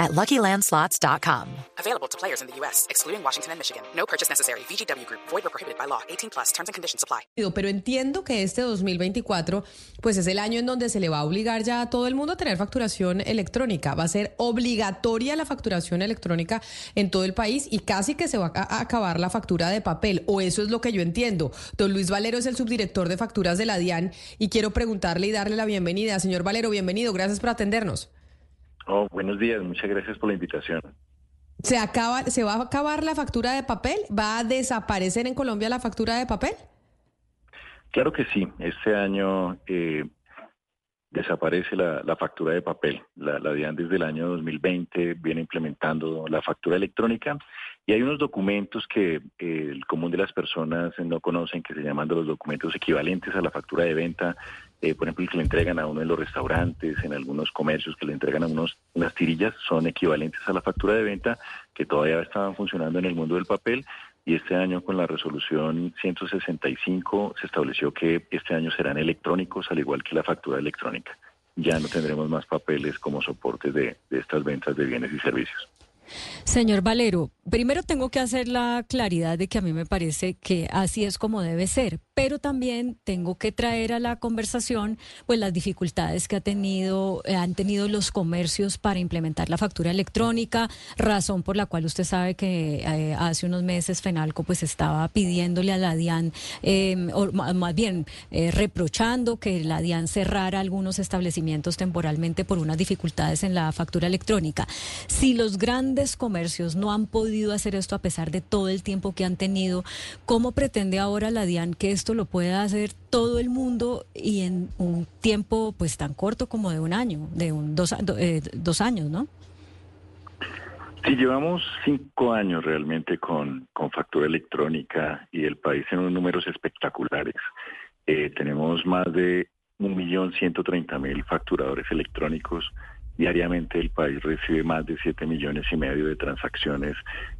at LuckyLandSlots.com. Available to players in the U.S., excluding Washington and Michigan. No purchase necessary. VGW Group. Void or prohibited by law. 18 plus. Terms and conditions apply. Pero entiendo que este 2024, pues es el año en donde se le va a obligar ya a todo el mundo a tener facturación electrónica. Va a ser obligatoria la facturación electrónica en todo el país y casi que se va a acabar la factura de papel. O eso es lo que yo entiendo. Don Luis Valero es el subdirector de facturas de la DIAN y quiero preguntarle y darle la bienvenida. Señor Valero, bienvenido. Gracias por atendernos. Oh, buenos días, muchas gracias por la invitación. ¿Se, acaba, ¿Se va a acabar la factura de papel? ¿Va a desaparecer en Colombia la factura de papel? Claro que sí. Este año eh, desaparece la, factura de papel. La, DIAN desde el año 2020 viene implementando la factura electrónica y hay unos documentos que eh, el común de las personas no conocen que se llaman los documentos equivalentes a la factura de venta. Eh, por ejemplo, que le entregan a uno en los restaurantes, en algunos comercios que le entregan a unos unas tirillas, son equivalentes a la factura de venta que todavía estaban funcionando en el mundo del papel y este año con la resolución 165 se estableció que este año serán electrónicos al igual que la factura electrónica. Ya no tendremos más papeles como soportes de estas ventas de bienes y servicios. Señor Valero, primero tengo que hacer la claridad de que a mí me parece que así es como debe ser, pero también tengo que traer a la conversación pues las dificultades que ha tenido eh, han tenido los comercios para implementar la factura electrónica, razón por la cual usted sabe que eh, hace unos meses Fenalco pues estaba pidiéndole a la DIAN em, o más bien eh, reprochando que la DIAN cerrara algunos establecimientos temporalmente por unas dificultades en la factura electrónica. Si los grandes comercios no han podido hacer esto a pesar de todo el tiempo que han tenido, ¿cómo pretende ahora la DIAN que esto lo pueda hacer todo el mundo y en un tiempo pues tan corto como de un año, de un dos, eh, dos años, ¿no? Sí, llevamos cinco años realmente con, con factura electrónica y el país en unos números espectaculares. Eh, tenemos más de un millón ciento treinta mil facturadores electrónicos Diariamente el país recibe más de 7 millones y medio de transacciones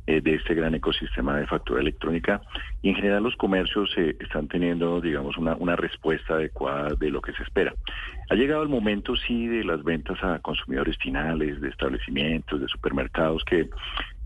eh, de este gran ecosistema de factura electrónica y en general los comercios eh, están teniendo, digamos, una, una respuesta adecuada de lo que se espera. Ha llegado el momento, sí, de las ventas a consumidores finales, de establecimientos, de supermercados, que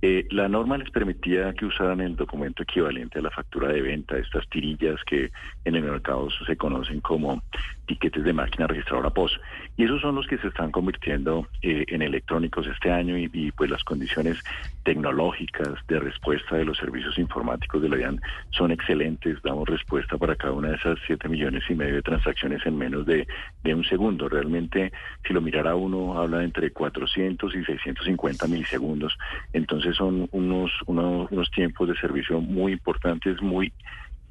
eh, la norma les permitía que usaran el documento equivalente a la factura de venta, estas tirillas que en el mercado se conocen como tiquetes de máquina registradora POS. Y esos son los que se están convirtiendo eh, en electrónicos este año y, pues las condiciones tecnológicas de respuesta de los servicios informáticos de la DIAN son excelentes. Damos respuesta para cada una de esas siete millones y medio de transacciones en menos de, de un segundo. Realmente, si lo mirara uno, habla de entre 400 y 650 milisegundos. Entonces, son unos, unos, tiempos de servicio muy importantes, muy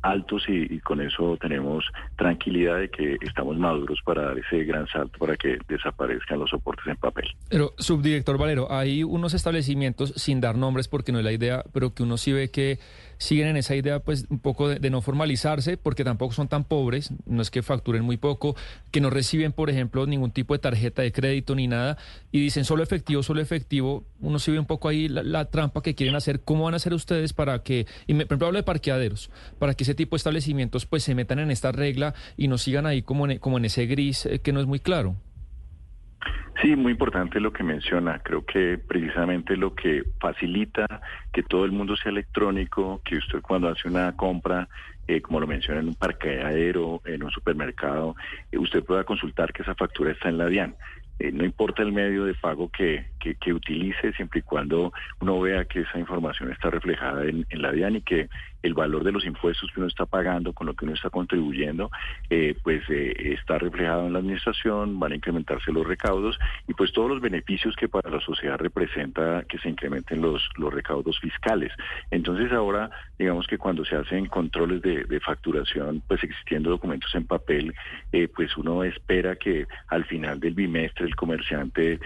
altos y, con eso tenemos tranquilidad de que estamos maduros para dar ese gran salto para que desaparezcan los soportes en papel. Pero, subdirector Valero, hay unos establecimientos, sin dar nombres porque no es la idea, pero que uno sí ve que siguen en esa idea pues un poco de, no formalizarse porque tampoco son tan pobres, no es que facturen muy poco, que no reciben por ejemplo ningún tipo de tarjeta de crédito ni nada y dicen solo efectivo, solo efectivo, uno sí ve un poco ahí la, trampa que quieren hacer, ¿cómo van a hacer ustedes para que, y me, por ejemplo hablo de parqueaderos, para que ese tipo de establecimientos pues se metan en esta regla y no sigan ahí como en, como en ese gris eh, que no es muy claro? Sí, muy importante lo que menciona. Creo que precisamente lo que facilita que todo el mundo sea electrónico, que usted cuando hace una compra, eh, como lo menciona en un parqueadero, en un supermercado, eh, usted pueda consultar que esa factura está en la DIAN. Eh, no importa el medio de pago que, que, utilice, siempre y cuando uno vea que esa información está reflejada en, la DIAN y que el valor de los impuestos que uno está pagando, con lo que uno está contribuyendo, eh, pues eh, está reflejado en la administración, van a incrementarse los recaudos y pues todos los beneficios que para la sociedad representa que se incrementen los, los recaudos fiscales. Entonces ahora, digamos que cuando se hacen controles de, de facturación, pues existiendo documentos en papel, pues uno espera que al final del bimestre el comerciante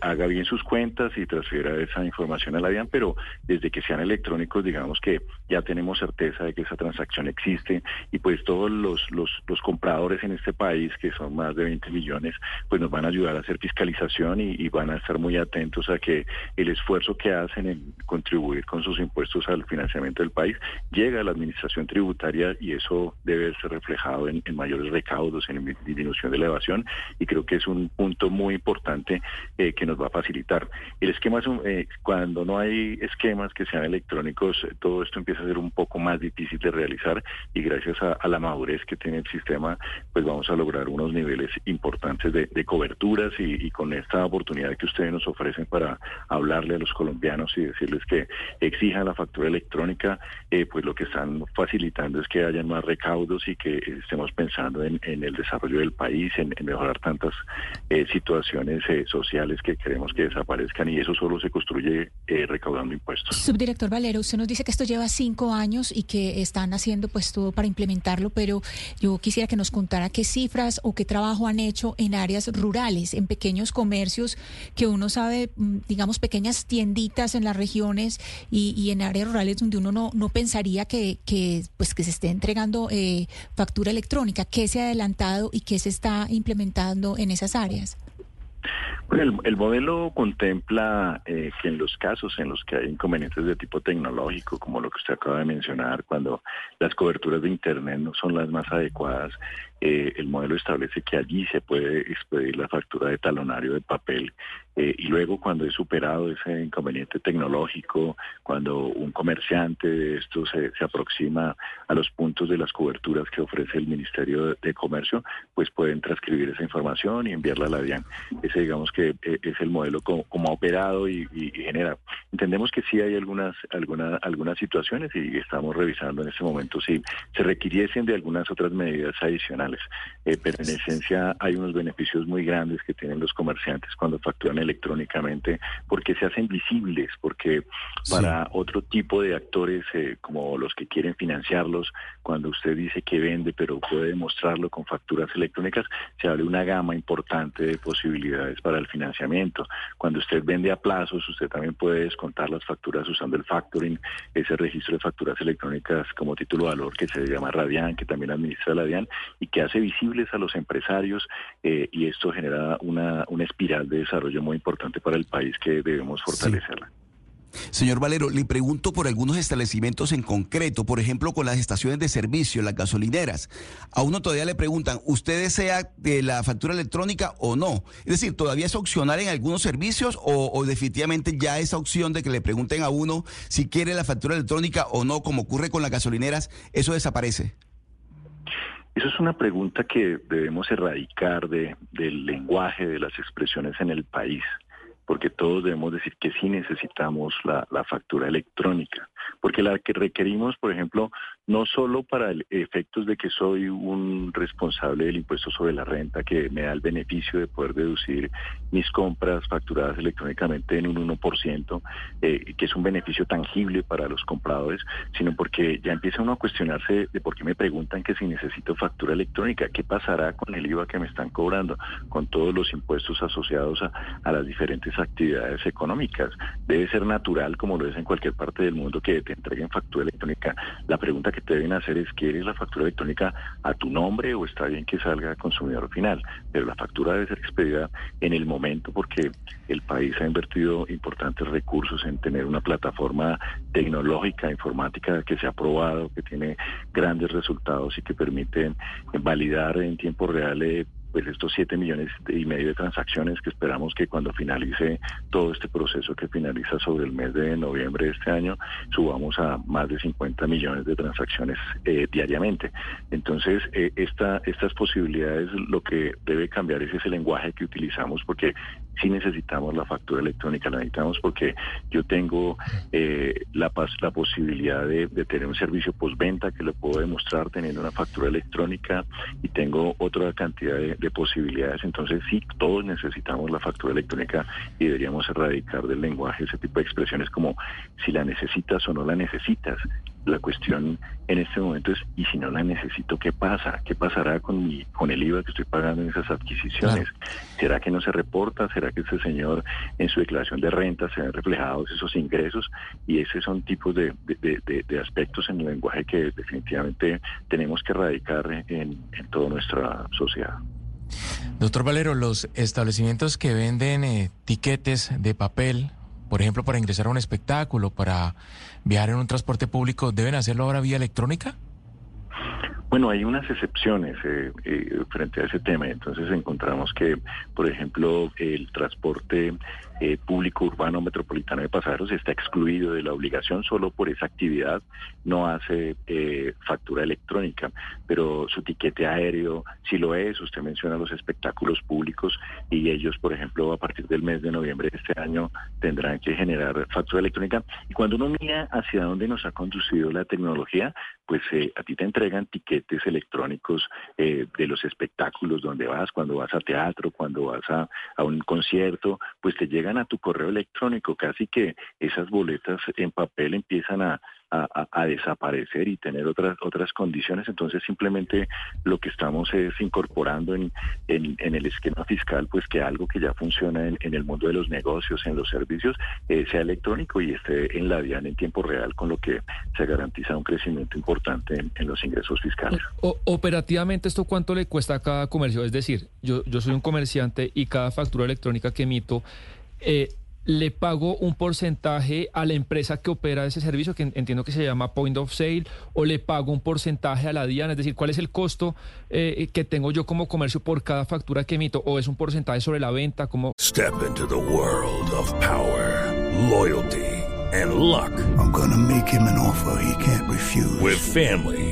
haga bien sus cuentas y transfiera esa información a la DIAN, pero desde que sean electrónicos, digamos que ya tenemos certeza de que esa transacción existe y pues todos los, los, compradores en este país, que son más de 20 millones, pues nos van a ayudar a hacer fiscalización y, van a estar muy atentos a que el esfuerzo que hacen en contribuir con sus impuestos al financiamiento del país llega a la administración tributaria y eso debe ser reflejado en, mayores recaudos, en disminución de la evasión y creo que es un punto muy importante eh, que nos va a facilitar. El esquema es eh, cuando no hay esquemas que sean electrónicos, todo esto empieza a ser un poco más difícil de realizar y gracias a, la madurez que tiene el sistema, pues vamos a lograr unos niveles importantes de, coberturas y, con esta oportunidad que ustedes nos ofrecen para hablarle a los colombianos y decirles que exijan la factura electrónica, eh, pues lo que están facilitando es que hayan más recaudos y que estemos pensando en, el desarrollo del país, en, mejorar tantas eh, situaciones eh, sociales que queremos que desaparezcan y eso solo se construye recaudando impuestos. Subdirector Valero, usted nos dice que esto lleva cinco años y que están haciendo pues todo para implementarlo, pero yo quisiera que nos contara qué cifras o qué trabajo han hecho en áreas rurales, en pequeños comercios que uno sabe, mm, digamos, pequeñas tienditas en las regiones y, en áreas rurales donde uno no, no pensaría que, que, pues, que se esté entregando eh, factura electrónica. ¿Qué se ha adelantado y qué se está implementando en esas áreas? El, el, modelo contempla eh, que en los casos en los que hay inconvenientes de tipo tecnológico, como lo que usted acaba de mencionar, cuando las coberturas de Internet no son las más adecuadas, eh, el modelo establece que allí se puede expedir la factura de talonario de papel eh, y luego cuando es superado ese inconveniente tecnológico, cuando un comerciante de esto se aproxima a los puntos de las coberturas que ofrece el Ministerio de, Comercio, pues pueden transcribir esa información y enviarla a la DIAN. Ese digamos que eh, es el modelo como, ha operado y, genera. Entendemos que sí hay algunas, algunas, algunas situaciones y estamos revisando en este momento si se requiriesen de algunas otras medidas adicionales, eh, pero en esencia hay unos beneficios muy grandes que tienen los comerciantes cuando facturan electrónicamente porque se hacen visibles, porque para otro tipo de actores eh, como los que quieren financiarlos, cuando usted dice que vende pero puede demostrarlo con facturas electrónicas, se abre una gama importante de posibilidades para el financiamiento. Cuando usted vende a plazos, usted también puede descontar las facturas usando el factoring, ese registro de facturas electrónicas como título de valor que se llama Radian, que también administra la DIAN y que hace visibles a los empresarios eh, y esto genera una, una espiral de desarrollo muy importante para el país que debemos fortalecerla. Señor Valero, le pregunto por algunos establecimientos en concreto, por ejemplo, con las estaciones de servicio, las gasolineras. A uno todavía le preguntan, ¿usted desea de la factura electrónica o no? Es decir, ¿todavía es opcional en algunos servicios o, definitivamente ya esa opción de que le pregunten a uno si quiere la factura electrónica o no, como ocurre con las gasolineras, eso desaparece? Eso es una pregunta que debemos erradicar de, del lenguaje, de las expresiones en el país porque todos debemos decir que sí necesitamos la, factura electrónica, porque la que requerimos, por ejemplo, no solo para efectos de que soy un responsable del impuesto sobre la renta que me da el beneficio de poder deducir mis compras facturadas electrónicamente en un 1%, eh, que es un beneficio tangible para los compradores, sino porque ya empieza uno a cuestionarse de por qué me preguntan que si necesito factura electrónica, qué pasará con el IVA que me están cobrando, con todos los impuestos asociados a, a las diferentes actividades económicas. Debe ser natural, como lo es en cualquier parte del mundo, que entreguen factura electrónica. La pregunta que te deben hacer es, ¿quieres la factura electrónica a tu nombre o está bien que salga a consumidor final? Pero la factura debe ser expedida en el momento porque el país ha invertido importantes recursos en tener una plataforma tecnológica, informática que se ha probado, que tiene grandes resultados y que permite validar en tiempo real eh, pues estos 7 millones y medio de transacciones que esperamos que cuando finalice todo este proceso que finaliza sobre el mes de noviembre de este año, subamos a más de 50 millones de transacciones eh, diariamente. Entonces, eh, esta, estas posibilidades, lo que debe cambiar es ese lenguaje que utilizamos, porque sí necesitamos la factura electrónica, la necesitamos porque yo tengo eh, la, la posibilidad de, tener un servicio postventa que lo puedo demostrar teniendo una factura electrónica y tengo otra cantidad de, de posibilidades. Entonces sí, todos necesitamos la factura electrónica y deberíamos erradicar del lenguaje ese tipo de expresiones como si la necesitas o no la necesitas. La cuestión en este momento es, ¿y si no la necesito, qué pasa? ¿Qué pasará con, mi, con el IVA que estoy pagando en esas adquisiciones? ¿Será que no se reporta? ¿Será que ese señor en su declaración de renta se ven reflejados esos ingresos? Y esos son tipos de, de, aspectos en el lenguaje que definitivamente tenemos que erradicar en, en toda nuestra sociedad. Doctor Valero, los establecimientos que venden eh, tiquetes de papel por ejemplo, para ingresar a un espectáculo, para viajar en un transporte público, ¿deben hacerlo ahora vía electrónica? Bueno, hay unas excepciones eh, eh, frente a ese tema. Entonces encontramos que, por ejemplo, el transporte eh, público urbano metropolitano de pasajeros está excluido de la obligación solo por esa actividad, no hace eh, factura electrónica, pero su tiquete aéreo sí lo es, usted menciona los espectáculos públicos y ellos, por ejemplo, a partir del mes de noviembre de este año tendrán que generar factura electrónica. Y cuando uno mira hacia dónde nos ha conducido la tecnología, pues eh, a ti te entregan tiquetes electrónicos de los espectáculos donde vas, cuando vas a teatro, cuando vas a, a un concierto, pues te llegan a tu correo electrónico, casi que esas boletas en papel empiezan a, desaparecer y tener otras otras condiciones. Entonces simplemente lo que estamos es incorporando en, en, el esquema fiscal, pues que algo que ya funciona en, el mundo de los negocios, en los servicios, eh, sea electrónico y esté en la DIAN en tiempo real, con lo que se garantiza un crecimiento importante en, los ingresos fiscales. operativamente, ¿esto cuánto le cuesta a cada comercio? Es decir, yo, yo soy un comerciante y cada factura electrónica que emito eh, le pago un porcentaje a la empresa que opera ese servicio, que entiendo que se llama Point of Sale, o le pago un porcentaje a la DIAN, es decir, cuál es el costo eh, que tengo yo como comercio por cada factura que emito, o es un porcentaje sobre la venta, como... Step into the world of power, loyalty and luck. I'm gonna make him an offer he can't refuse. With family,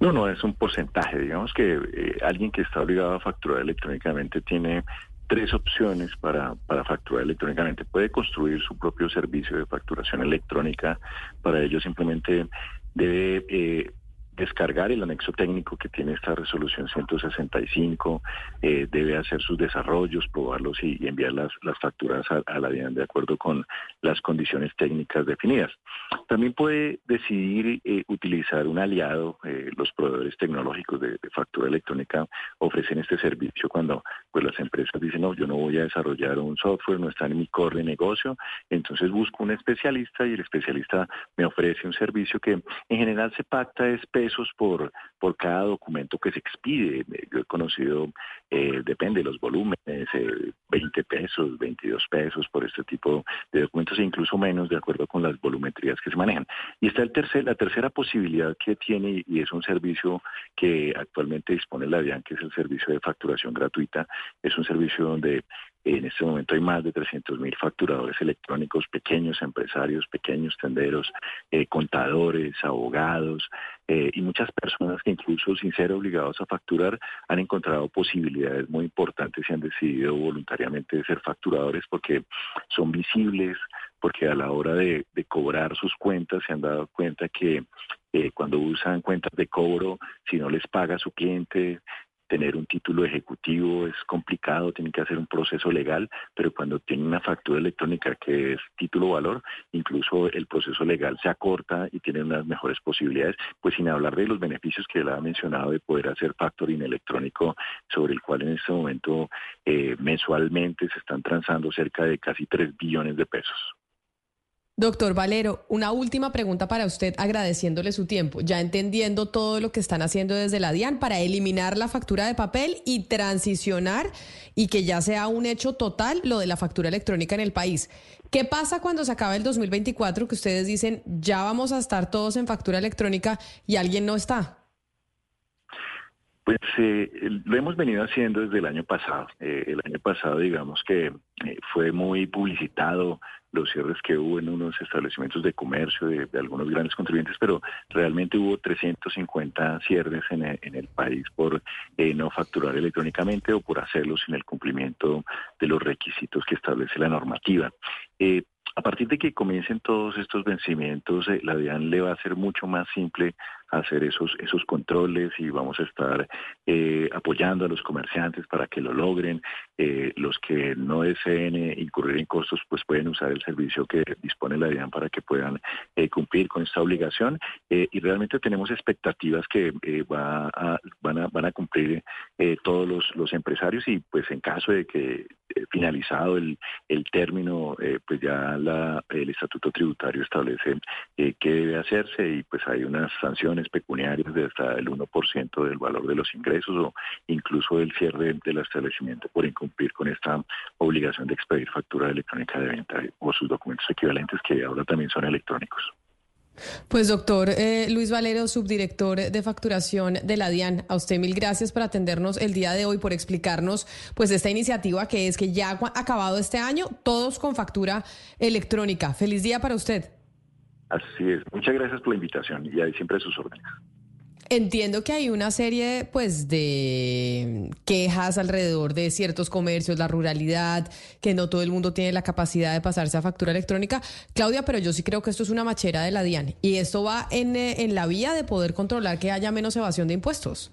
No, no, es un porcentaje. Digamos que eh, alguien que está obligado a facturar electrónicamente tiene tres opciones para, para facturar electrónicamente. Puede construir su propio servicio de facturación electrónica. Para ello simplemente debe eh, descargar el anexo técnico que tiene esta resolución 165, eh, debe hacer sus desarrollos, probarlos y, enviar las, las facturas a, la DIAN de acuerdo con las condiciones técnicas definidas. También puede decidir eh, utilizar un aliado, eh, los proveedores tecnológicos de, factura electrónica ofrecen este servicio cuando pues las empresas dicen, no, yo no voy a desarrollar un software, no está en mi core de negocio, entonces busco un especialista y el especialista me ofrece un servicio que en general se pacta pesos por, por cada documento que se expide. Yo he conocido, eh, depende de los volúmenes, eh, 20 pesos, 22 pesos por este tipo de documentos e incluso menos de acuerdo con las volumetrías que se manejan. Y está el tercer, la tercera posibilidad que tiene y es un servicio que actualmente dispone la DIAN, que es el servicio de facturación gratuita. Es un servicio donde en este momento hay más de 300 mil facturadores electrónicos, pequeños empresarios, pequeños tenderos, eh, contadores, abogados eh, y muchas personas que incluso sin ser obligados a facturar han encontrado posibilidades muy importantes y han decidido voluntariamente ser facturadores porque son visibles, porque a la hora de, cobrar sus cuentas se han dado cuenta que eh, cuando usan cuentas de cobro, si no les paga su cliente, tener un título ejecutivo es complicado, tienen que hacer un proceso legal, pero cuando tienen una factura electrónica que es título valor, incluso el proceso legal se acorta y tienen unas mejores posibilidades, pues sin hablar de los beneficios que él ha mencionado de poder hacer factoring electrónico, sobre el cual en este momento eh, mensualmente se están transando cerca de casi 3 billones de pesos. Doctor Valero, una última pregunta para usted, agradeciéndole su tiempo, ya entendiendo todo lo que están haciendo desde la DIAN para eliminar la factura de papel y transicionar y que ya sea un hecho total lo de la factura electrónica en el país. ¿Qué pasa cuando se acaba el 2024 que ustedes dicen ya vamos a estar todos en factura electrónica y alguien no está? Pues eh, lo hemos venido haciendo desde el año pasado. Eh, el año pasado, digamos que fue muy publicitado los cierres que hubo en unos establecimientos de comercio de, algunos grandes contribuyentes, pero realmente hubo 350 cierres en el, país por eh, no facturar electrónicamente o por hacerlo sin el cumplimiento de los requisitos que establece la normativa. Eh, a partir de que comiencen todos estos vencimientos, eh, la DIAN le va a ser mucho más simple hacer esos, esos controles y vamos a estar eh, apoyando a los comerciantes para que lo logren. Eh, los que no deseen incurrir en costos, pues pueden usar el servicio que dispone la DIAN para que puedan cumplir con esta obligación. y realmente tenemos expectativas que va van, a, van a cumplir todos los, los empresarios y pues en caso de que finalizado el, el término, pues ya el estatuto tributario establece eh, qué debe hacerse y pues hay unas sanciones pecuniarias de hasta el 1% del valor de los ingresos o incluso el cierre del establecimiento por incumplir con esta obligación de expedir factura electrónica de venta o sus documentos equivalentes que ahora también son electrónicos. Pues doctor eh, Luis Valero, subdirector de facturación de la DIAN, a usted mil gracias por atendernos el día de hoy, por explicarnos pues esta iniciativa que es que ya ha acabado este año, todos con factura electrónica. Feliz día para usted. Así es. Muchas gracias por la invitación y ahí siempre sus órdenes. Entiendo que hay una serie pues de quejas alrededor de ciertos comercios, la ruralidad, que no todo el mundo tiene la capacidad de pasarse a factura electrónica. Claudia, pero yo sí creo que esto es una machera de la DIAN y esto va en, eh, en la vía de poder controlar que haya menos evasión de impuestos.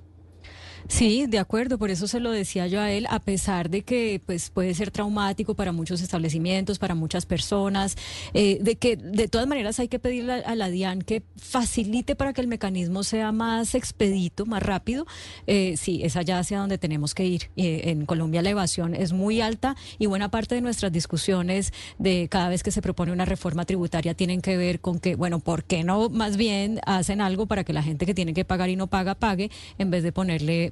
Sí, de acuerdo, por eso se lo decía yo a él, a pesar de que pues puede ser traumático para muchos establecimientos, para muchas personas, eh, de que de todas maneras hay que pedirle a la DIAN que facilite para que el mecanismo sea más expedito, más rápido. Eh, sí, es allá hacia donde tenemos que ir. Eh, en Colombia la evasión es muy alta y buena parte de nuestras discusiones de cada vez que se propone una reforma tributaria tienen que ver con que, bueno, ¿por qué no más bien hacen algo para que la gente que tiene que pagar y no paga pague en vez de ponerle